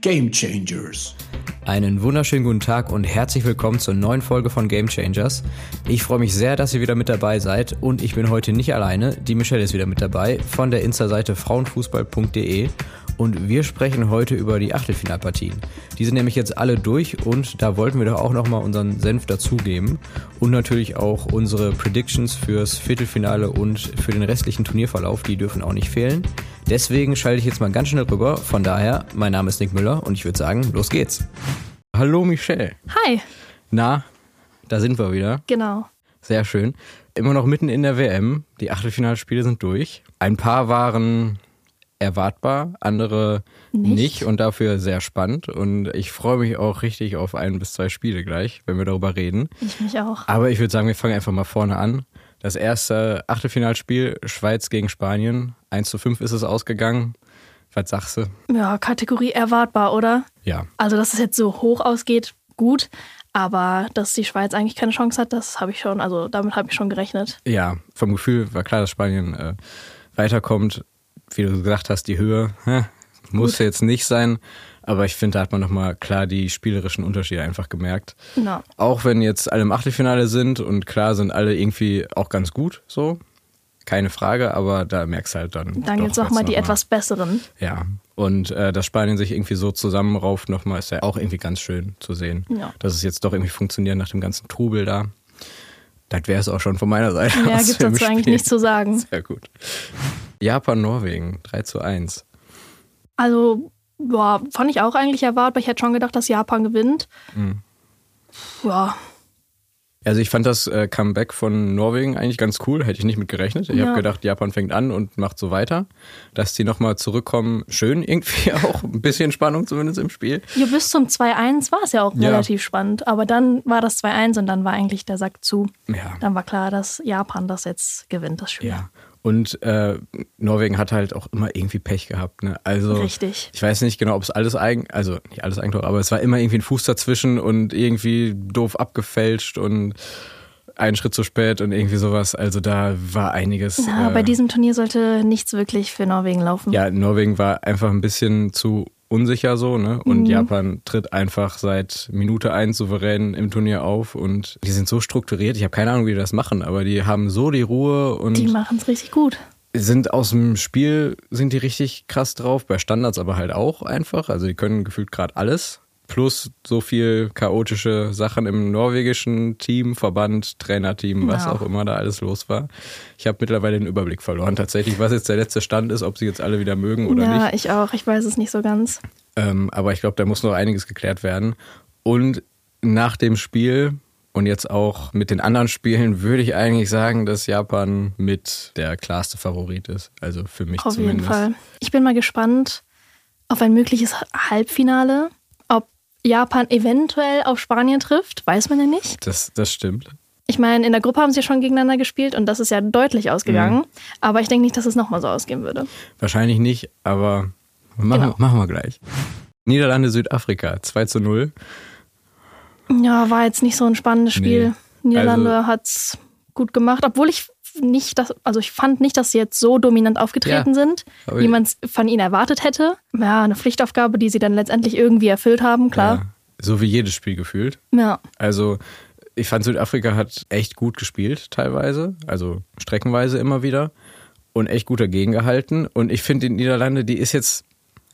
Game Changers. Einen wunderschönen guten Tag und herzlich willkommen zur neuen Folge von Game Changers. Ich freue mich sehr, dass ihr wieder mit dabei seid und ich bin heute nicht alleine. Die Michelle ist wieder mit dabei von der Insta-Seite frauenfußball.de und wir sprechen heute über die Achtelfinalpartien. Die sind nämlich jetzt alle durch und da wollten wir doch auch nochmal unseren Senf dazugeben und natürlich auch unsere Predictions fürs Viertelfinale und für den restlichen Turnierverlauf, die dürfen auch nicht fehlen. Deswegen schalte ich jetzt mal ganz schnell rüber. Von daher, mein Name ist Nick Müller und ich würde sagen, los geht's. Hallo Michelle. Hi. Na, da sind wir wieder. Genau. Sehr schön. Immer noch mitten in der WM. Die Achtelfinalspiele sind durch. Ein paar waren erwartbar, andere nicht. nicht. und dafür sehr spannend. Und ich freue mich auch richtig auf ein bis zwei Spiele gleich, wenn wir darüber reden. Ich mich auch. Aber ich würde sagen, wir fangen einfach mal vorne an. Das erste Achtelfinalspiel, Schweiz gegen Spanien. 1 zu 5 ist es ausgegangen. Was sagst du? Ja, Kategorie erwartbar, oder? Ja. Also, dass es jetzt so hoch ausgeht, gut. Aber dass die Schweiz eigentlich keine Chance hat, das habe ich schon, also damit habe ich schon gerechnet. Ja, vom Gefühl war klar, dass Spanien äh, weiterkommt wie du gesagt hast, die Höhe hä, muss Gut. jetzt nicht sein. Aber ich finde, da hat man nochmal klar die spielerischen Unterschiede einfach gemerkt. No. Auch wenn jetzt alle im Achtelfinale sind und klar sind alle irgendwie auch ganz gut, so. Keine Frage, aber da merkst du halt dann. Dann gibt es auch mal die etwas besseren. Ja. Und äh, dass Spanien sich irgendwie so zusammenrauft nochmal, ist ja auch irgendwie ganz schön zu sehen. Ja. Dass es jetzt doch irgendwie funktioniert nach dem ganzen Trubel da. Das wäre es auch schon von meiner Seite. Ja, gibt es dazu eigentlich nichts zu sagen. Sehr gut. Japan, Norwegen, 3 zu 1. Also, boah, fand ich auch eigentlich erwartbar. Ich hätte schon gedacht, dass Japan gewinnt. Mhm. Ja. Also ich fand das äh, Comeback von Norwegen eigentlich ganz cool, hätte ich nicht mit gerechnet. Ich ja. habe gedacht, Japan fängt an und macht so weiter. Dass die nochmal zurückkommen, schön irgendwie auch. Ein bisschen Spannung zumindest im Spiel. Ja, bis zum 2-1 war es ja auch ja. relativ spannend. Aber dann war das 2-1 und dann war eigentlich der Sack zu. Ja. Dann war klar, dass Japan das jetzt gewinnt, das Spiel. Ja. Und äh, Norwegen hat halt auch immer irgendwie Pech gehabt. Ne? Also Richtig. ich weiß nicht genau, ob es alles eigen, also nicht alles Eigentor, aber es war immer irgendwie ein Fuß dazwischen und irgendwie doof abgefälscht und einen Schritt zu spät und irgendwie sowas. Also da war einiges. Ja, äh, bei diesem Turnier sollte nichts wirklich für Norwegen laufen. Ja, Norwegen war einfach ein bisschen zu unsicher so, ne? Und mhm. Japan tritt einfach seit Minute eins souverän im Turnier auf und die sind so strukturiert. Ich habe keine Ahnung, wie die das machen, aber die haben so die Ruhe und. Die machen es richtig gut. Sind aus dem Spiel, sind die richtig krass drauf, bei Standards aber halt auch einfach. Also die können gefühlt gerade alles plus so viel chaotische Sachen im norwegischen Team, Verband, Trainerteam, was ja. auch immer da alles los war. Ich habe mittlerweile den Überblick verloren. Tatsächlich, was jetzt der letzte Stand ist, ob sie jetzt alle wieder mögen oder ja, nicht. Ja, ich auch. Ich weiß es nicht so ganz. Ähm, aber ich glaube, da muss noch einiges geklärt werden. Und nach dem Spiel und jetzt auch mit den anderen Spielen würde ich eigentlich sagen, dass Japan mit der klarste Favorit ist. Also für mich auf zumindest. Auf jeden Fall. Ich bin mal gespannt auf ein mögliches Halbfinale Japan eventuell auf Spanien trifft, weiß man ja nicht. Das, das stimmt. Ich meine, in der Gruppe haben sie schon gegeneinander gespielt und das ist ja deutlich ausgegangen. Mhm. Aber ich denke nicht, dass es nochmal so ausgehen würde. Wahrscheinlich nicht, aber machen, genau. machen wir gleich. Niederlande, Südafrika, 2 zu 0. Ja, war jetzt nicht so ein spannendes Spiel. Nee. Niederlande also, hat es gut gemacht, obwohl ich nicht, dass, also ich fand nicht, dass sie jetzt so dominant aufgetreten ja, sind, wie man es von ihnen erwartet hätte. Ja, eine Pflichtaufgabe, die sie dann letztendlich irgendwie erfüllt haben, klar. Ja, so wie jedes Spiel gefühlt. Ja. Also ich fand Südafrika hat echt gut gespielt teilweise, also streckenweise immer wieder und echt gut dagegen gehalten. Und ich finde die Niederlande, die ist jetzt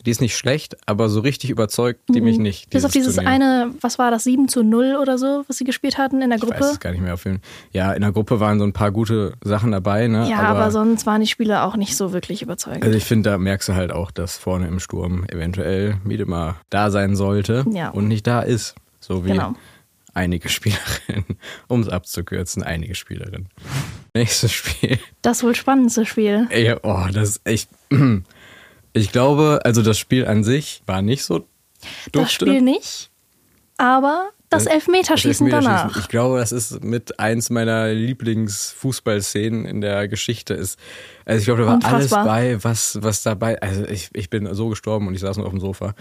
die ist nicht schlecht, aber so richtig überzeugt die mich mhm. nicht. Bis auf dieses Turnier. eine, was war das, 7 zu 0 oder so, was sie gespielt hatten in der Gruppe? Ich weiß es gar nicht mehr auf jeden Ja, in der Gruppe waren so ein paar gute Sachen dabei. Ne? Ja, aber, aber sonst waren die Spieler auch nicht so wirklich überzeugend. Also ich finde, da merkst du halt auch, dass vorne im Sturm eventuell Miedemar da sein sollte ja. und nicht da ist. So wie genau. einige Spielerinnen, um es abzukürzen, einige Spielerinnen. Nächstes Spiel. Das wohl spannendste Spiel. Ey, oh, das ist echt. Ich glaube, also das Spiel an sich war nicht so dufte. Das Spiel nicht, aber das, das Elfmeterschießen, das Elfmeterschießen danach. Ich glaube, das ist mit eins meiner Lieblingsfußballszenen in der Geschichte. Ist, also ich glaube, da war Unfassbar. alles bei, was, was dabei. Also ich, ich bin so gestorben und ich saß nur auf dem Sofa.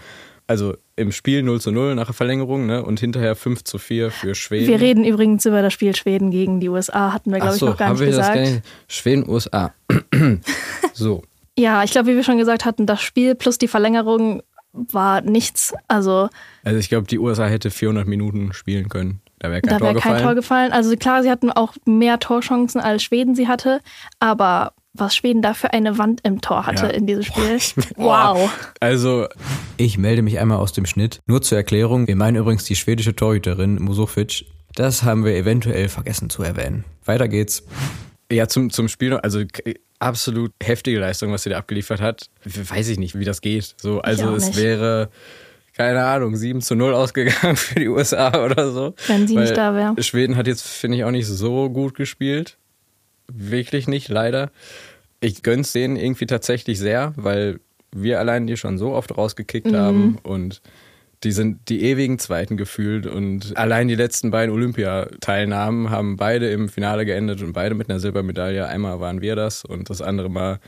Also im Spiel 0 zu 0 nach der Verlängerung ne? und hinterher 5 zu 4 für Schweden. Wir reden übrigens über das Spiel Schweden gegen die USA, hatten wir, glaube so, ich, noch gar nicht gesagt. Gar nicht? Schweden, USA. so. Ja, ich glaube, wie wir schon gesagt hatten, das Spiel plus die Verlängerung war nichts. Also, also ich glaube, die USA hätte 400 Minuten spielen können. Da wäre kein, da wär Tor, kein gefallen. Tor gefallen. Also klar, sie hatten auch mehr Torchancen als Schweden sie hatte, aber was Schweden da für eine Wand im Tor hatte Ja. in diesem Spiel. Wow. Also, ich melde mich einmal aus dem Schnitt. Nur zur Erklärung, wir meinen übrigens die schwedische Torhüterin Musovic. Das haben wir eventuell vergessen zu erwähnen. Weiter geht's. Ja, zum, zum Spiel also absolut heftige Leistung, was sie da abgeliefert hat. Weiß ich nicht, wie das geht. So, also es nicht. wäre, keine Ahnung, 7 zu 0 ausgegangen für die USA oder so. Wenn sie nicht da wäre. Schweden hat jetzt, finde ich, auch nicht so gut gespielt. Wirklich nicht, leider. Ich gönn's denen irgendwie tatsächlich sehr, weil wir allein die schon so oft rausgekickt Mhm. haben und die sind die ewigen Zweiten gefühlt und allein die letzten beiden Olympiateilnahmen haben beide im Finale geendet und beide mit einer Silbermedaille. Einmal waren wir das und das andere Mal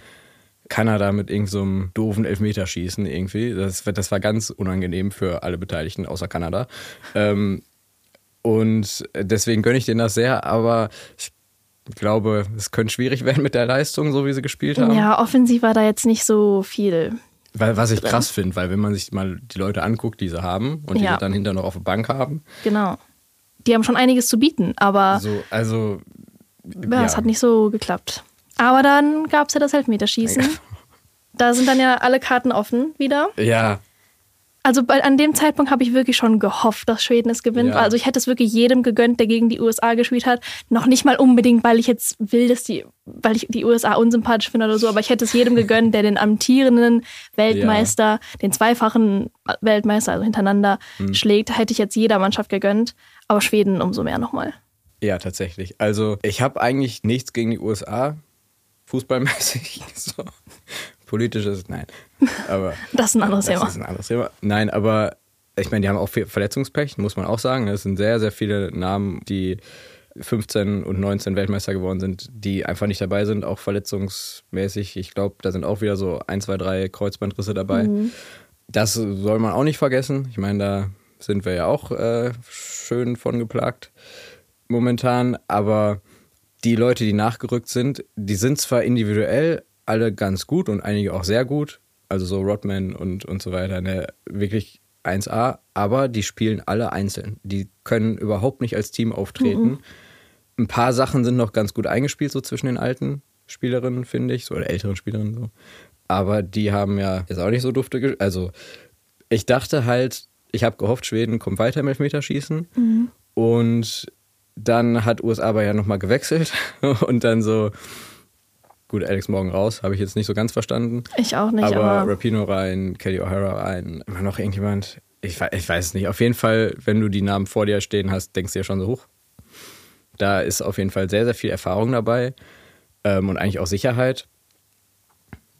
Kanada mit irgendeinem so doofen Elfmeterschießen irgendwie. Das, das war ganz unangenehm für alle Beteiligten außer Kanada. Ähm, und deswegen gönne ich denen das sehr, aber ich glaube, es könnte schwierig werden mit der Leistung, so wie sie gespielt haben. Ja, offensiv war da jetzt nicht so viel. Weil, was ich krass finde, weil wenn man sich mal die Leute anguckt, die sie haben und die Ja. dann hinter noch auf der Bank haben, Genau. Die haben schon einiges zu bieten, aber so, also ja, es hat nicht so geklappt. Aber dann gab es ja das Elfmeterschießen. Da sind dann ja alle Karten offen wieder. Ja, Also bei, an dem Zeitpunkt habe ich wirklich schon gehofft, dass Schweden es gewinnt. Ja. Also ich hätte es wirklich jedem gegönnt, der gegen die USA gespielt hat. Noch nicht mal unbedingt, weil ich jetzt will, dass die, weil ich die USA unsympathisch finde oder so, aber ich hätte es jedem gegönnt, der den amtierenden Weltmeister, den zweifachen Weltmeister, also hintereinander, Hm. schlägt. Hätte ich jetzt jeder Mannschaft gegönnt. Aber Schweden umso mehr nochmal. ja, tatsächlich. Also ich habe eigentlich nichts gegen die USA, fußballmäßig. So. Politisches, nein. Aber Das ist ein anderes das Thema. ist ein anderes Thema. Nein, aber ich meine, die haben auch viel Verletzungspech, muss man auch sagen. Es sind sehr, sehr viele Namen, die 15 und 19 Weltmeister geworden sind, die einfach nicht dabei sind, auch verletzungsmäßig. Ich glaube, da sind auch wieder so ein, zwei, drei Kreuzbandrisse dabei. Mhm. Das soll man auch nicht vergessen. Ich meine, da sind wir ja auch äh, schön von geplagt momentan, aber die Leute, die nachgerückt sind, die sind zwar individuell alle ganz gut und einige auch sehr gut, also so Rodman und, und so weiter, ne, wirklich 1A, aber die spielen alle einzeln. Die können überhaupt nicht als Team auftreten. Ein paar Sachen sind noch ganz gut eingespielt, so zwischen den alten Spielerinnen, finde ich, so, oder älteren Spielerinnen so. Aber die haben ja jetzt auch nicht so dufte, also ich dachte halt, ich habe gehofft, Schweden kommt weiter im Elfmeterschießen. Und dann hat USA aber ja nochmal gewechselt und dann so, gut, Alex Morgan raus, habe ich jetzt nicht so ganz verstanden. Ich auch nicht, aber, aber, Rapino rein, Kelly O'Hara rein, immer noch irgendjemand. Ich, ich weiß es nicht. Auf jeden Fall, wenn du die Namen vor dir stehen hast, denkst du ja schon so hoch. Da ist auf jeden Fall sehr, sehr viel Erfahrung dabei ähm, und eigentlich auch Sicherheit.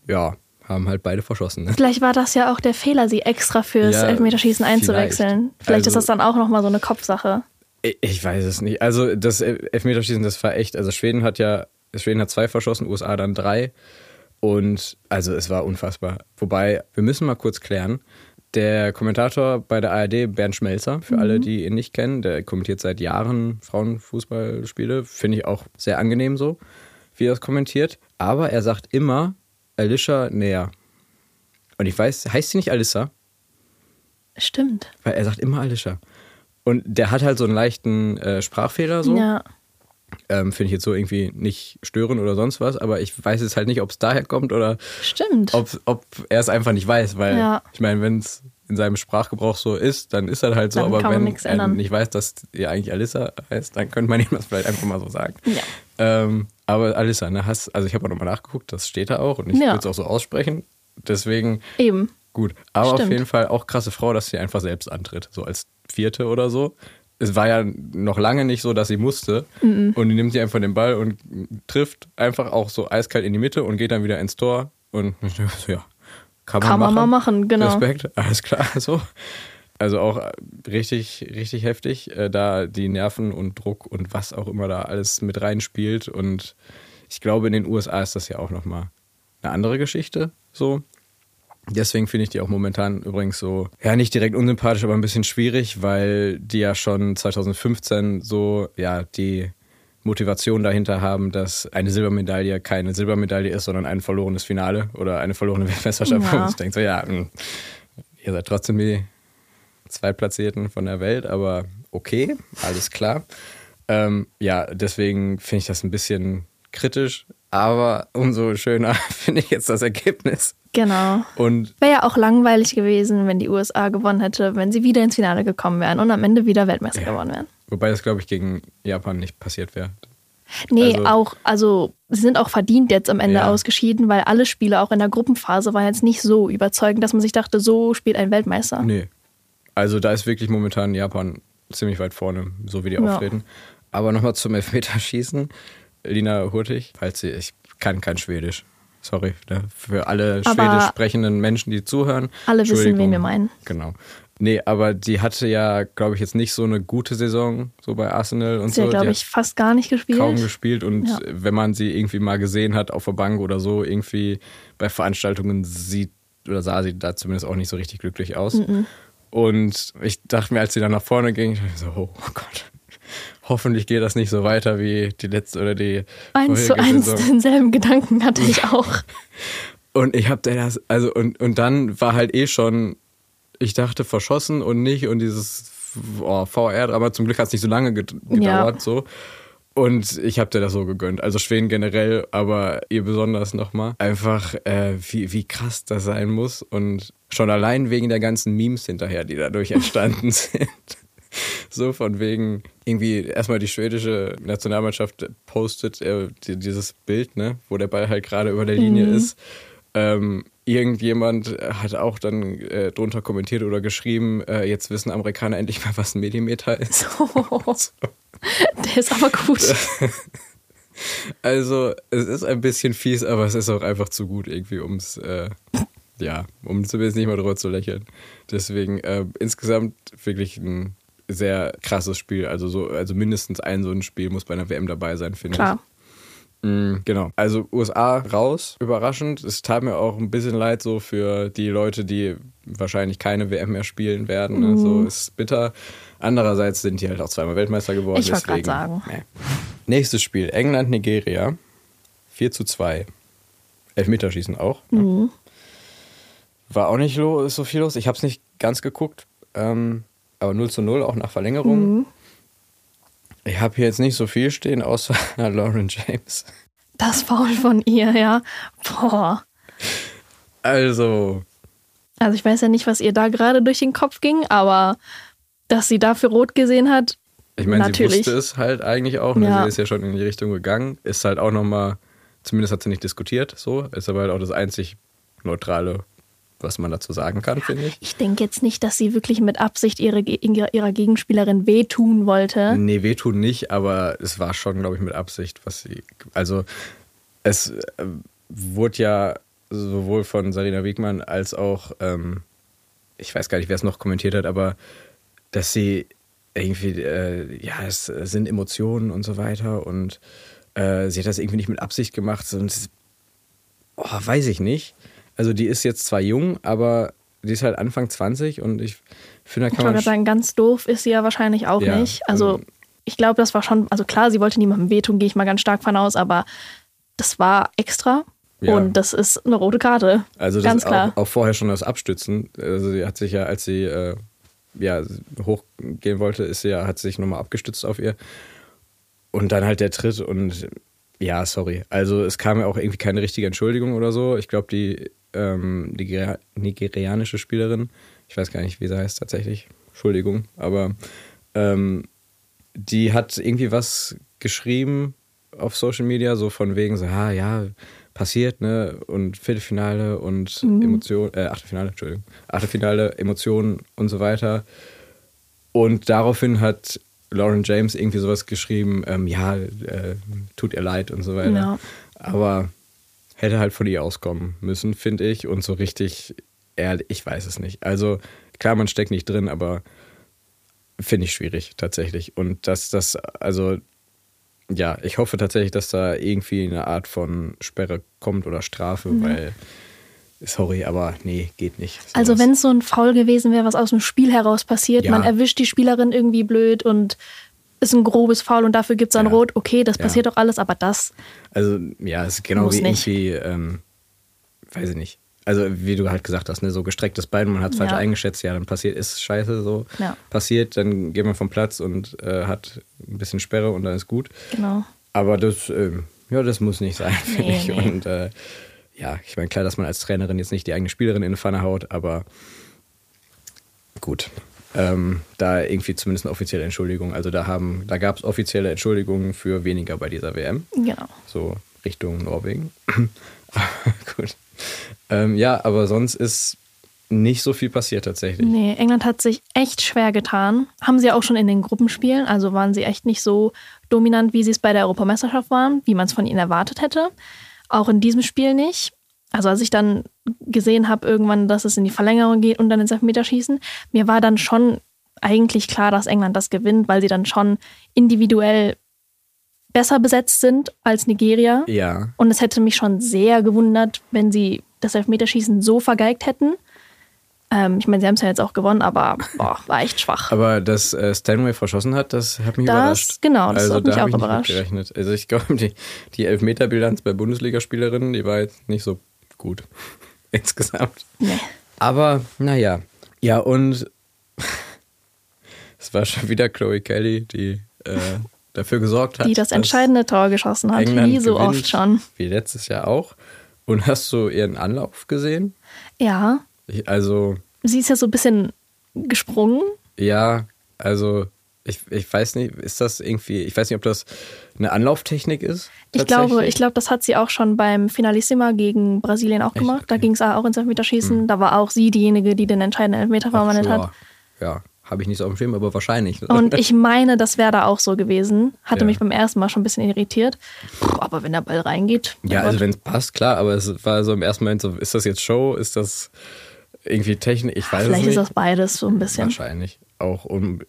Ja, haben halt beide verschossen. Ne? vielleicht war das ja auch der Fehler, sie extra fürs Ja, Elfmeterschießen einzuwechseln. vielleicht. Vielleicht ist Also- das dann auch nochmal so eine Kopfsache. Ich- Ich weiß es nicht. Also das Elfmeterschießen, das war echt, also Schweden hat ja, Schweden hat zwei verschossen, USA dann drei. Und also es war unfassbar. Wobei, wir müssen mal kurz klären. Der Kommentator bei der ARD, Bernd Schmelzer, für alle, die ihn nicht kennen, der kommentiert seit Jahren Frauenfußballspiele. Finde ich auch sehr angenehm so, wie er es kommentiert. Aber er sagt immer Alicia näher. Und ich weiß, heißt sie nicht Alissa? Stimmt. Weil er sagt immer Alicia. Und der hat halt so einen leichten äh, Sprachfehler so. Ja. Ähm, Finde ich jetzt so irgendwie nicht störend oder sonst was, aber ich weiß jetzt halt nicht, ob es daher kommt oder Stimmt. ob, ob er es einfach nicht weiß, weil Ja. ich meine, wenn es in seinem Sprachgebrauch so ist, dann ist das halt so, Dann aber wenn er nicht weiß, dass ihr eigentlich Alissa heißt, dann könnte man ihm das vielleicht einfach mal so sagen. Ja. Ähm, aber Alissa, ne, hast, also ich habe auch nochmal nachgeguckt, das steht da auch und ich Ja. würde es auch so aussprechen. Deswegen Eben. Gut, aber Stimmt. auf jeden Fall auch krasse Frau, dass sie einfach selbst antritt, so als Vierte oder so. Es war ja noch lange nicht so, dass sie musste. Und die nimmt sie einfach den Ball und trifft einfach auch so eiskalt in die Mitte und geht dann wieder ins Tor. Und so, ja, kann man Kann machen. man mal machen, genau. Respekt, alles klar, so. Also auch richtig, richtig heftig, äh, da die Nerven und Druck und was auch immer da alles mit reinspielt. Und ich glaube, in den USA ist das ja auch nochmal eine andere Geschichte, so. Deswegen finde ich die auch momentan übrigens so, ja, nicht direkt unsympathisch, aber ein bisschen schwierig, weil die ja schon 2015 so, ja, die Motivation dahinter haben, dass eine Silbermedaille keine Silbermedaille ist, sondern ein verlorenes Finale oder eine verlorene Weltmeisterschaft. Ja. Und ich denke so, ja, mh, Ihr seid trotzdem die Zweitplatzierten von der Welt, aber okay, alles klar. Ähm, ja, deswegen finde ich das ein bisschen kritisch, aber umso schöner finde ich jetzt das Ergebnis. Genau. Und wäre ja auch langweilig gewesen, wenn die USA gewonnen hätte, wenn sie wieder ins Finale gekommen wären und am Ende wieder Weltmeister ja. geworden wären. Wobei das, glaube ich, gegen Japan nicht passiert wäre. Nee, also, auch, also sie sind auch verdient jetzt am Ende ja. ausgeschieden, weil alle Spiele auch in der Gruppenphase waren jetzt nicht so überzeugend, dass man sich dachte, so spielt ein Weltmeister. Nee. Also da ist wirklich momentan Japan ziemlich weit vorne, so wie die ja. auftreten. Aber nochmal zum Elfmeterschießen. Lina Hurtig, falls sie, ich kann kein Schwedisch. Sorry, für alle Aber schwedisch sprechenden Menschen, die zuhören. Alle wissen, wen wir meinen. Genau. Nee, aber die hatte ja, glaube ich, jetzt nicht so eine gute Saison, so bei Arsenal und sie so. Sie hat, glaube ich, fast gar nicht gespielt. Kaum gespielt und ja. wenn man sie irgendwie mal gesehen hat auf der Bank oder so, irgendwie bei Veranstaltungen sieht oder sah sie da zumindest auch nicht so richtig glücklich aus. Mhm. Und ich dachte mir, als sie dann nach vorne ging, ich so, oh Gott, hoffentlich geht das nicht so weiter wie die letzte oder die. Eins zu eins Saison. denselben Gedanken hatte ich auch. und ich habe das, also und, und dann war halt eh schon ich dachte verschossen und nicht und dieses oh, VR-Drama, zum Glück hat es nicht so lange gedauert, ja. so. Und ich habe dir das so gegönnt. Also Schweden generell, aber ihr besonders nochmal. Einfach, äh, wie, wie krass das sein muss. Und schon allein wegen der ganzen Memes hinterher, die dadurch entstanden sind. So von wegen, irgendwie erstmal die schwedische Nationalmannschaft postet äh, dieses Bild, ne, wo der Ball halt gerade über der Linie mhm. ist. Ähm, irgendjemand hat auch dann äh, drunter kommentiert oder geschrieben, äh, jetzt wissen Amerikaner endlich mal, was ein Millimeter ist. Oh, so. Der ist aber gut. Also, es ist ein bisschen fies, aber es ist auch einfach zu gut irgendwie, um es, äh, ja, um zumindest nicht mal drüber zu lächeln. Deswegen äh, insgesamt wirklich ein sehr krasses Spiel. Also so, also mindestens ein so ein Spiel muss bei einer WM dabei sein, finde ich. Mhm, genau. Also USA raus, überraschend. Es tat mir auch ein bisschen leid so für die Leute, die wahrscheinlich keine WM mehr spielen werden. Mhm. Also ist bitter. Andererseits sind die halt auch zweimal Weltmeister geworden. Ich gerade sagen. Nee. Nächstes Spiel, England-Nigeria. 4 zu 2. Elfmeterschießen auch. Mhm. War auch nicht so viel los. Ich habe es nicht ganz geguckt. Ähm, aber 0 zu 0, auch nach Verlängerung. Mhm. Ich habe hier jetzt nicht so viel stehen, außer Lauren James. Das Foul von ihr, ja. Boah. Also. Also ich weiß ja nicht, was ihr da gerade durch den Kopf ging, aber dass sie dafür rot gesehen hat. Ich meine, sie wusste es halt eigentlich auch. Ne? Ja. Sie ist ja schon in die Richtung gegangen. Ist halt auch nochmal, zumindest hat sie nicht diskutiert, so. Ist aber halt auch das einzig neutrale was man dazu sagen kann, finde ich. Ich denke jetzt nicht, dass sie wirklich mit Absicht ihre, ihrer Gegenspielerin wehtun wollte. Nee, wehtun nicht, aber es war schon, glaube ich, mit Absicht, was sie. Also, es äh, wurde ja sowohl von Sarina Wiegmann als auch, ähm, ich weiß gar nicht, wer es noch kommentiert hat, aber dass sie irgendwie, äh, ja, es sind Emotionen und so weiter und äh, sie hat das irgendwie nicht mit Absicht gemacht, sondern, oh, weiß ich nicht also die ist jetzt zwar jung, aber die ist halt Anfang 20 und ich finde, da kann ich man. Ich sagen, ganz doof ist sie ja wahrscheinlich auch ja, nicht. Also, also ich glaube, das war schon, also klar, sie wollte niemandem wehtun, gehe ich mal ganz stark von aus, aber das war extra. Ja. Und das ist eine rote Karte. Also ganz klar. Auch, auch, vorher schon das Abstützen. Also sie hat sich ja, als sie äh, ja, hochgehen wollte, ist sie ja, hat sich nochmal abgestützt auf ihr. Und dann halt der Tritt und ja, sorry. Also es kam ja auch irgendwie keine richtige Entschuldigung oder so. Ich glaube, die ähm, die nigerianische Spielerin, ich weiß gar nicht, wie sie heißt tatsächlich, Entschuldigung, aber ähm, die hat irgendwie was geschrieben auf Social Media, so von wegen so, ah, ja, passiert, ne, und Viertelfinale und mhm. Emotionen, äh, Achtelfinale, Entschuldigung, Achtelfinale, Emotionen und so weiter. Und daraufhin hat Lauren James irgendwie sowas geschrieben, ähm, ja, äh, tut ihr leid und so weiter. Ja. Aber hätte halt von ihr auskommen müssen, finde ich. Und so richtig, ehrlich, ich weiß es nicht. Also klar, man steckt nicht drin, aber finde ich schwierig tatsächlich. Und dass das, also ja, ich hoffe tatsächlich, dass da irgendwie eine Art von Sperre kommt oder Strafe, mhm. weil Sorry, aber nee, geht nicht. So also wenn es so ein Foul gewesen wäre, was aus dem Spiel heraus passiert, ja. man erwischt die Spielerin irgendwie blöd und ist ein grobes Foul und dafür gibt es ein ja. Rot. Okay, das passiert doch alles, aber das. Also, ja, es ist genau wie nicht. irgendwie, ähm, weiß ich nicht. also wie du halt gesagt hast, ne, so gestrecktes Bein, man hat es falsch eingeschätzt, ja, dann passiert, ist scheiße so ja. passiert, dann geht man vom Platz und äh, hat ein bisschen Sperre und dann ist gut. Genau. Aber das, äh, ja, das muss nicht sein, nee, finde ich. Nee. Und äh, ja, ich meine, klar, dass man als Trainerin jetzt nicht die eigene Spielerin in die Pfanne haut, aber gut. Ähm, da irgendwie zumindest eine offizielle Entschuldigung. Also da haben, da gab es offizielle Entschuldigungen für weniger bei dieser WM. Genau. So Richtung Norwegen. gut. Ähm, ja, aber sonst ist nicht so viel passiert tatsächlich. Nee, England hat sich echt schwer getan. Haben sie auch schon in den Gruppenspielen, also waren sie echt nicht so dominant, wie sie es bei der Europameisterschaft waren, wie man es von ihnen erwartet hätte. Auch in diesem Spiel nicht. Also als ich dann gesehen habe irgendwann, dass es in die Verlängerung geht und dann ins Elfmeterschießen, mir war dann schon eigentlich klar, dass England das gewinnt, weil sie dann schon individuell besser besetzt sind als Nigeria. Ja. Und es hätte mich schon sehr gewundert, wenn sie das Elfmeterschießen so vergeigt hätten. Ähm, ich meine, sie haben es ja jetzt auch gewonnen, aber boah, war echt schwach. Aber dass äh, Stanway verschossen hat, das hat mich das, überrascht. Genau, das also, hat mich da auch überrascht. Gerechnet. Also ich glaube, die, die Elfmeterbilanz bei Bundesligaspielerinnen, die war jetzt nicht so gut insgesamt. Nee. Aber naja. Ja, und es war schon wieder Chloe Kelly, die äh, dafür gesorgt hat. Die das entscheidende Tor geschossen hat, England wie so gewinnt, oft schon. Wie letztes Jahr auch. Und hast du ihren Anlauf gesehen? Ja. Ich, also. Sie ist ja so ein bisschen gesprungen. Ja, also ich, ich weiß nicht, ist das irgendwie, ich weiß nicht, ob das eine Anlauftechnik ist. Ich glaube, ich glaube, das hat sie auch schon beim Finalissima gegen Brasilien auch Echt? gemacht. Okay. Da ging es auch ins Elfmeterschießen. Hm. Da war auch sie diejenige, die den entscheidenden Elfmeter verwandelt hat. Ja, habe ich nicht so auf dem Schirm, aber wahrscheinlich. Und ich meine, das wäre da auch so gewesen. Hatte ja. mich beim ersten Mal schon ein bisschen irritiert. Puh, aber wenn der Ball reingeht. Ja, also wenn es passt, klar, aber es war so im ersten Moment so, ist das jetzt Show? Ist das irgendwie Technik? Ich weiß Vielleicht es nicht. ist das beides so ein bisschen. Wahrscheinlich. Auch um,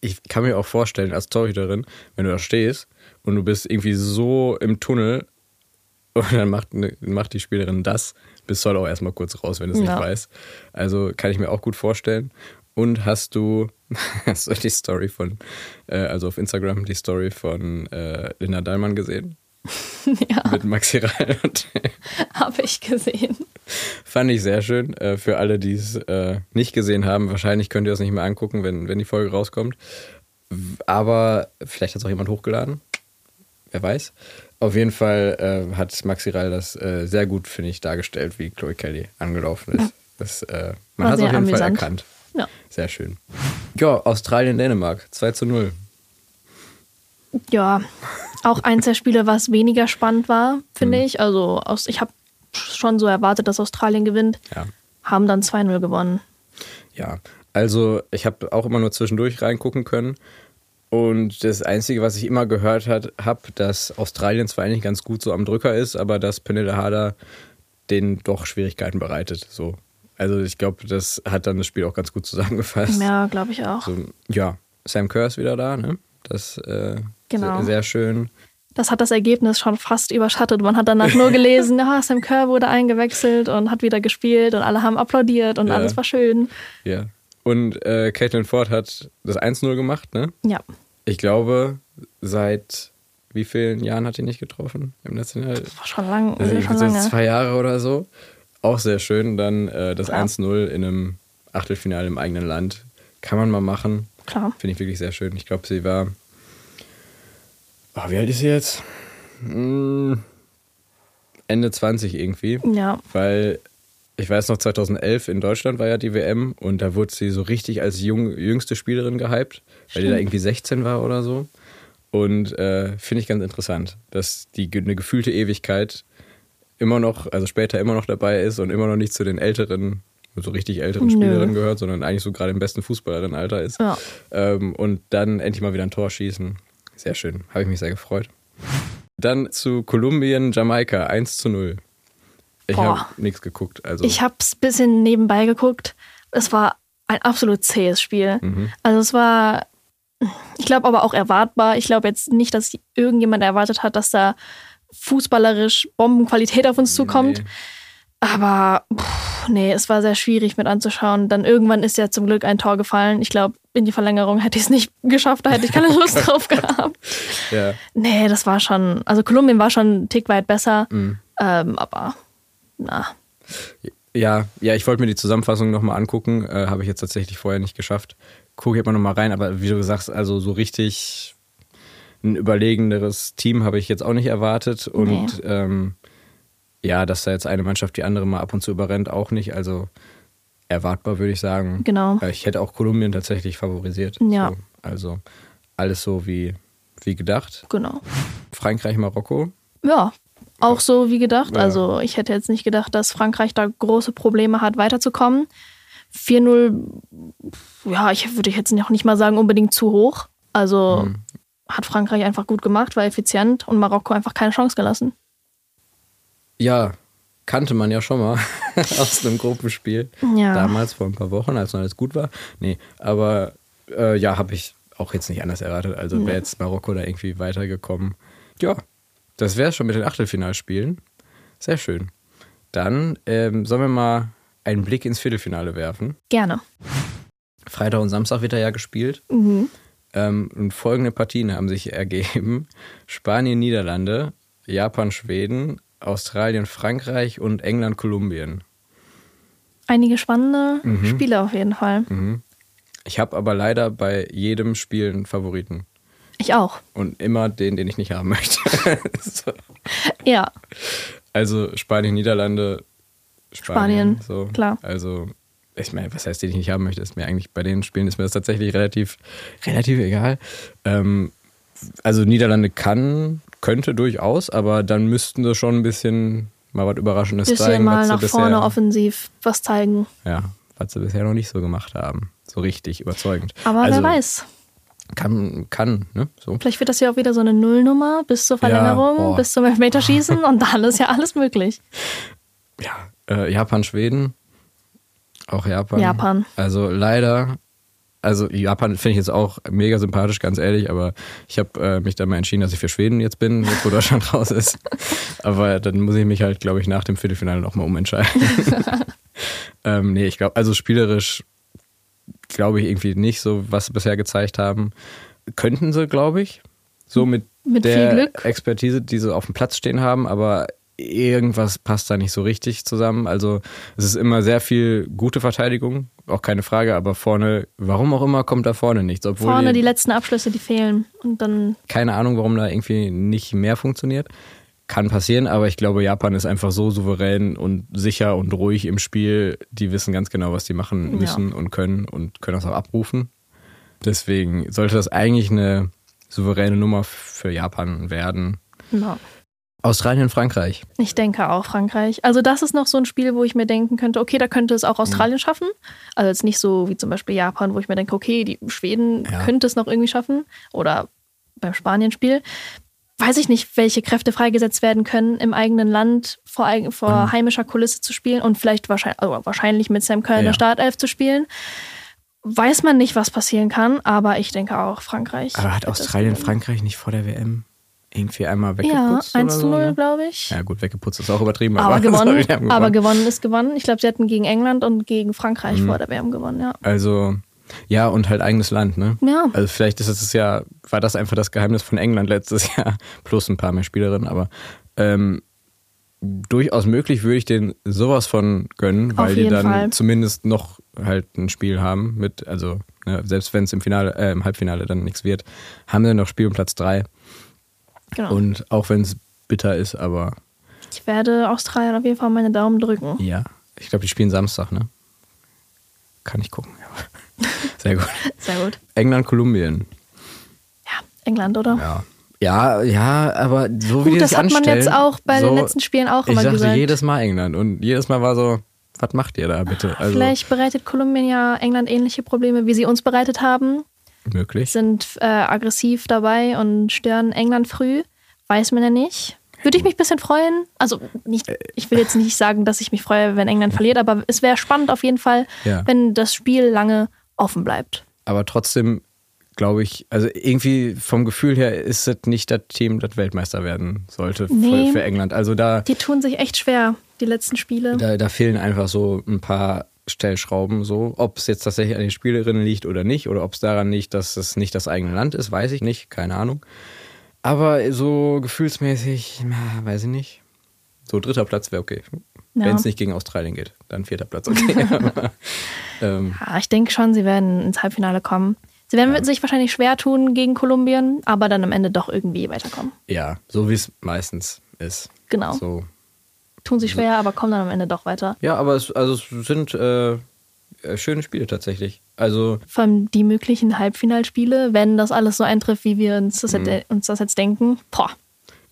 ich kann mir auch vorstellen, als Torhüterin, wenn du da stehst und du bist irgendwie so im Tunnel und dann macht, ne, macht die Spielerin das, bist du halt auch erstmal kurz raus, wenn du es ja. nicht weißt. Also kann ich mir auch gut vorstellen. Und hast du, hast du die Story von, äh, also auf Instagram, die Story von äh, Linda Dallmann gesehen? ja. Mit Maxi Reil. Habe ich gesehen. Fand ich sehr schön. Äh, für alle, die es äh, nicht gesehen haben, wahrscheinlich könnt ihr das nicht mehr angucken, wenn, wenn die Folge rauskommt. Aber vielleicht hat es auch jemand hochgeladen. Wer weiß. Auf jeden Fall äh, hat Maxi Reil das äh, sehr gut, finde ich, dargestellt, wie Chloe Kelly angelaufen ist. Das, äh, man hat es auf jeden amüsant. Fall erkannt. Ja. Sehr schön. Ja, Australien, Dänemark, 2 zu 0. Ja, auch eins der Spiele, was weniger spannend war, finde mhm. ich. Also aus, ich habe schon so erwartet, dass Australien gewinnt. Ja. Haben dann 2-0 gewonnen. Ja, also ich habe auch immer nur zwischendurch reingucken können. Und das Einzige, was ich immer gehört habe, dass Australien zwar eigentlich ganz gut so am Drücker ist, aber dass Penilla Harder denen doch Schwierigkeiten bereitet. So. Also ich glaube, das hat dann das Spiel auch ganz gut zusammengefasst. Ja, glaube ich auch. So, ja, Sam Kerr ist wieder da, ne? Das äh, genau. sehr, sehr schön. Das hat das Ergebnis schon fast überschattet. Man hat danach nur gelesen, ja, Sam Kerr wurde eingewechselt und hat wieder gespielt und alle haben applaudiert und ja. alles war schön. Ja. Und äh, Caitlin Ford hat das 1-0 gemacht, ne? Ja. Ich glaube, seit wie vielen Jahren hat die nicht getroffen im National? Das war schon, lang, also schon lange. Zwei Jahre oder so. Auch sehr schön. Dann äh, das 1-0 in einem Achtelfinale im eigenen Land. Kann man mal machen. Klar. Finde ich wirklich sehr schön. Ich glaube, sie war. Oh, wie alt ist sie jetzt? Hm, Ende 20 irgendwie. Ja. Weil ich weiß noch, 2011 in Deutschland war ja die WM und da wurde sie so richtig als jung, jüngste Spielerin gehypt, weil die da irgendwie 16 war oder so. Und äh, finde ich ganz interessant, dass die eine gefühlte Ewigkeit immer noch, also später immer noch dabei ist und immer noch nicht zu den älteren, so richtig älteren Nö. Spielerinnen gehört, sondern eigentlich so gerade im besten Fußballerinnenalter ist. Ja. Ähm, und dann endlich mal wieder ein Tor schießen. Sehr schön. Habe ich mich sehr gefreut. Dann zu Kolumbien, Jamaika, 1 zu 0. Ich habe nichts geguckt. Also. Ich habe es ein bisschen nebenbei geguckt. Es war ein absolut zähes Spiel. Mhm. Also es war, ich glaube aber auch erwartbar. Ich glaube jetzt nicht, dass irgendjemand erwartet hat, dass da fußballerisch Bombenqualität auf uns zukommt. Nee. Aber pff, nee, es war sehr schwierig mit anzuschauen. Dann irgendwann ist ja zum Glück ein Tor gefallen. Ich glaube, in die Verlängerung hätte ich es nicht geschafft, da hätte ich keine Lust drauf gehabt. Ja. Nee, das war schon, also Kolumbien war schon einen Tick weit besser. Mhm. Ähm, aber na. Ja, ja, ich wollte mir die Zusammenfassung nochmal angucken. Äh, Habe ich jetzt tatsächlich vorher nicht geschafft. Gucke ich mal nochmal rein, aber wie du sagst, also so richtig ein überlegenderes Team habe ich jetzt auch nicht erwartet. Und nee. ähm, ja, dass da jetzt eine Mannschaft die andere mal ab und zu überrennt, auch nicht. Also erwartbar, würde ich sagen. Genau. Ich hätte auch Kolumbien tatsächlich favorisiert. Ja. So, also alles so wie, wie gedacht. Genau. Frankreich, Marokko. Ja, auch so wie gedacht. Ja. Also ich hätte jetzt nicht gedacht, dass Frankreich da große Probleme hat, weiterzukommen. 4-0, ja, ich würde jetzt noch nicht mal sagen, unbedingt zu hoch. Also mhm. hat Frankreich einfach gut gemacht, war effizient und Marokko einfach keine Chance gelassen. Ja, kannte man ja schon mal aus einem Gruppenspiel. Ja. Damals vor ein paar Wochen, als noch alles gut war. Nee, aber äh, ja, habe ich auch jetzt nicht anders erwartet. Also wäre jetzt Marokko da irgendwie weitergekommen. Ja, das wäre schon mit den Achtelfinalspielen. Sehr schön. Dann ähm, sollen wir mal einen Blick ins Viertelfinale werfen. Gerne. Freitag und Samstag wird er ja gespielt. Mhm. Ähm, und folgende Partien haben sich ergeben: Spanien, Niederlande, Japan, Schweden, Australien, Frankreich und England, Kolumbien. Einige spannende mhm. Spiele auf jeden Fall. Mhm. Ich habe aber leider bei jedem Spiel einen Favoriten. Ich auch. Und immer den, den ich nicht haben möchte. so. Ja. Also Spanien, Niederlande, Spanien, Spanien so. klar. Also ich meine, was heißt, den ich nicht haben möchte, ist mir eigentlich bei den Spielen ist mir das tatsächlich relativ, relativ egal. Ähm, also Niederlande kann, könnte durchaus, aber dann müssten sie schon ein bisschen mal was Überraschendes bisschen zeigen. mal nach bisher, vorne offensiv was zeigen. Ja, was sie bisher noch nicht so gemacht haben. So richtig überzeugend. Aber also, wer weiß. Kann, kann, ne? So. Vielleicht wird das ja auch wieder so eine Nullnummer bis zur Verlängerung, ja, bis zum Elfmeterschießen und dann ist ja alles möglich. Ja, äh, Japan, Schweden. Auch Japan. Japan. Also leider also Japan finde ich jetzt auch mega sympathisch, ganz ehrlich, aber ich habe äh, mich dann mal entschieden, dass ich für Schweden jetzt bin, jetzt wo Deutschland raus ist. Aber dann muss ich mich halt, glaube ich, nach dem Viertelfinale nochmal umentscheiden. ähm, nee, ich glaube, also spielerisch glaube ich irgendwie nicht so, was sie bisher gezeigt haben. Könnten sie, glaube ich, so mit, mit der Expertise, die sie auf dem Platz stehen haben, aber irgendwas passt da nicht so richtig zusammen. Also es ist immer sehr viel gute Verteidigung, auch keine Frage, aber vorne, warum auch immer, kommt da vorne nichts. Obwohl vorne die, die letzten Abschlüsse, die fehlen. Und dann. Keine Ahnung, warum da irgendwie nicht mehr funktioniert. Kann passieren, aber ich glaube, Japan ist einfach so souverän und sicher und ruhig im Spiel. Die wissen ganz genau, was die machen müssen ja. und können und können das auch abrufen. Deswegen sollte das eigentlich eine souveräne Nummer für Japan werden. Ja. Australien, Frankreich. Ich denke auch Frankreich. Also das ist noch so ein Spiel, wo ich mir denken könnte, okay, da könnte es auch Australien mhm. schaffen. Also jetzt nicht so wie zum Beispiel Japan, wo ich mir denke, okay, die Schweden ja. könnte es noch irgendwie schaffen. Oder beim Spanien-Spiel. Weiß ich nicht, welche Kräfte freigesetzt werden können, im eigenen Land vor, vor mhm. heimischer Kulisse zu spielen und vielleicht wahrscheinlich, also wahrscheinlich mit Sam Kölner ja. Startelf zu spielen. Weiß man nicht, was passieren kann, aber ich denke auch Frankreich. Aber hat Australien Frankreich nicht vor der WM irgendwie einmal weggeputzt. Ja, 1 zu 0, so, ne? glaube ich. Ja, gut, weggeputzt ist auch übertrieben. Aber, aber gewonnen, gewonnen, aber gewonnen ist gewonnen. Ich glaube, sie hatten gegen England und gegen Frankreich mhm. vor der WM gewonnen, ja. Also, ja, und halt eigenes Land, ne? Ja. Also, vielleicht ist es ja, war das einfach das Geheimnis von England letztes Jahr, plus ein paar mehr Spielerinnen, aber ähm, durchaus möglich würde ich den sowas von gönnen, weil die dann Fall. zumindest noch halt ein Spiel haben mit, also ne, selbst wenn es im Finale, äh, im Halbfinale dann nichts wird, haben sie noch Spiel um Platz drei. Genau. Und auch wenn es bitter ist, aber. Ich werde Australien auf jeden Fall meine Daumen drücken. Ja, ich glaube, die spielen Samstag, ne? Kann ich gucken. Ja. Sehr gut. Sehr gut. England, Kolumbien. Ja, England, oder? Ja. Ja, ja, aber so wie die das, das hat man jetzt auch bei so, den letzten Spielen auch immer ich gesagt. Ich sagte jedes Mal England und jedes Mal war so, was macht ihr da bitte? Also, Vielleicht bereitet Kolumbien ja England ähnliche Probleme, wie sie uns bereitet haben. Möglich. Sind äh, aggressiv dabei und stören England früh. Weiß man ja nicht. Würde ich mich ein bisschen freuen. Also nicht, ich will jetzt nicht sagen, dass ich mich freue, wenn England verliert, aber es wäre spannend auf jeden Fall, ja. wenn das Spiel lange offen bleibt. Aber trotzdem glaube ich, also irgendwie vom Gefühl her ist es nicht das Team, das Weltmeister werden sollte nee, für, England. Also da. Die tun sich echt schwer, die letzten Spiele. Da, da fehlen einfach so ein paar Stellschrauben so. Ob es jetzt tatsächlich an den Spielerinnen liegt oder nicht, oder ob es daran liegt, dass es nicht das eigene Land ist, weiß ich nicht, keine Ahnung. Aber so gefühlsmäßig, na, weiß ich nicht. So dritter Platz wäre okay. Ja. Wenn es nicht gegen Australien geht, dann vierter Platz, okay. ähm, ja, ich denke schon, sie werden ins Halbfinale kommen. Sie werden ja. sich wahrscheinlich schwer tun gegen Kolumbien, aber dann am Ende doch irgendwie weiterkommen. Ja, so wie es meistens ist. Genau. So. Tun sich schwer, aber kommen dann am Ende doch weiter. Ja, aber es, also es sind äh, äh schöne Spiele tatsächlich. Also Vor allem die möglichen Halbfinalspiele, wenn das alles so eintrifft, wie wir uns das, mhm. jetzt, uns das jetzt denken. Boah.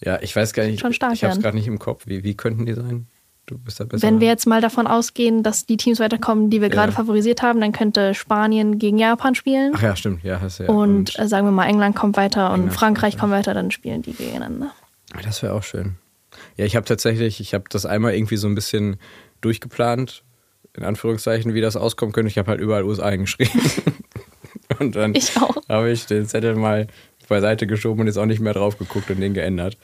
Ja, ich weiß gar nicht. Schon stark ich habe es gerade nicht im Kopf. Wie, wie könnten die sein? Du bist da besser. Wenn wir jetzt mal davon ausgehen, dass die Teams weiterkommen, die wir ja. gerade favorisiert haben, dann könnte Spanien gegen Japan spielen. Ach ja, stimmt. Ja, hast ja. Und, und äh, sagen wir mal, England kommt weiter England und Frankreich kommt weiter, dann spielen die gegeneinander. Das wäre auch schön. Ja, ich habe tatsächlich, ich habe das einmal irgendwie so ein bisschen durchgeplant, in Anführungszeichen, wie das auskommen könnte. Ich habe halt überall USA eingeschrieben. und dann habe ich den Zettel mal beiseite geschoben und jetzt auch nicht mehr drauf geguckt und den geändert.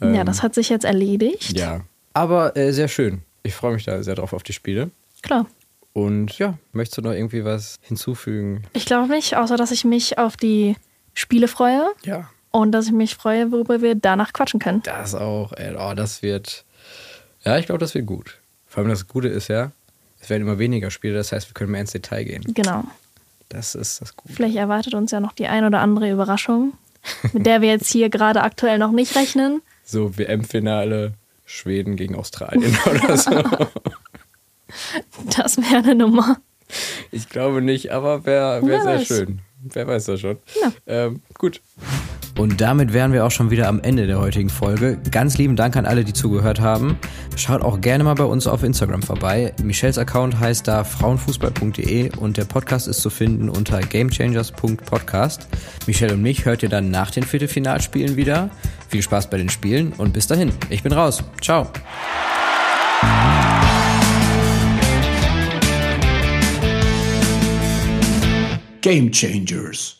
Ähm, ja, das hat sich jetzt erledigt. Ja. Aber äh, sehr schön. Ich freue mich da sehr drauf auf die Spiele. Klar. Und ja, möchtest du noch irgendwie was hinzufügen? Ich glaube nicht, außer dass ich mich auf die Spiele freue. Ja. Und dass ich mich freue, worüber wir danach quatschen können. Das auch, ey, oh, das wird. Ja, ich glaube, das wird gut. Vor allem das Gute ist ja, es werden immer weniger Spiele, das heißt, wir können mehr ins Detail gehen. Genau. Das ist das Gute. Vielleicht erwartet uns ja noch die ein oder andere Überraschung, mit der wir jetzt hier gerade aktuell noch nicht rechnen. So WM-Finale Schweden gegen Australien oder so. Das wäre eine Nummer. Ich glaube nicht, aber wäre wär sehr weiß. schön. Wer weiß das schon. Ja. Ähm, gut. Und damit wären wir auch schon wieder am Ende der heutigen Folge. Ganz lieben Dank an alle, die zugehört haben. Schaut auch gerne mal bei uns auf Instagram vorbei. Michelles Account heißt da frauenfußball.de und der Podcast ist zu finden unter gamechangers.podcast. Michelle und mich hört ihr dann nach den Viertelfinalspielen wieder. Viel Spaß bei den Spielen und bis dahin. Ich bin raus. Ciao. Game Changers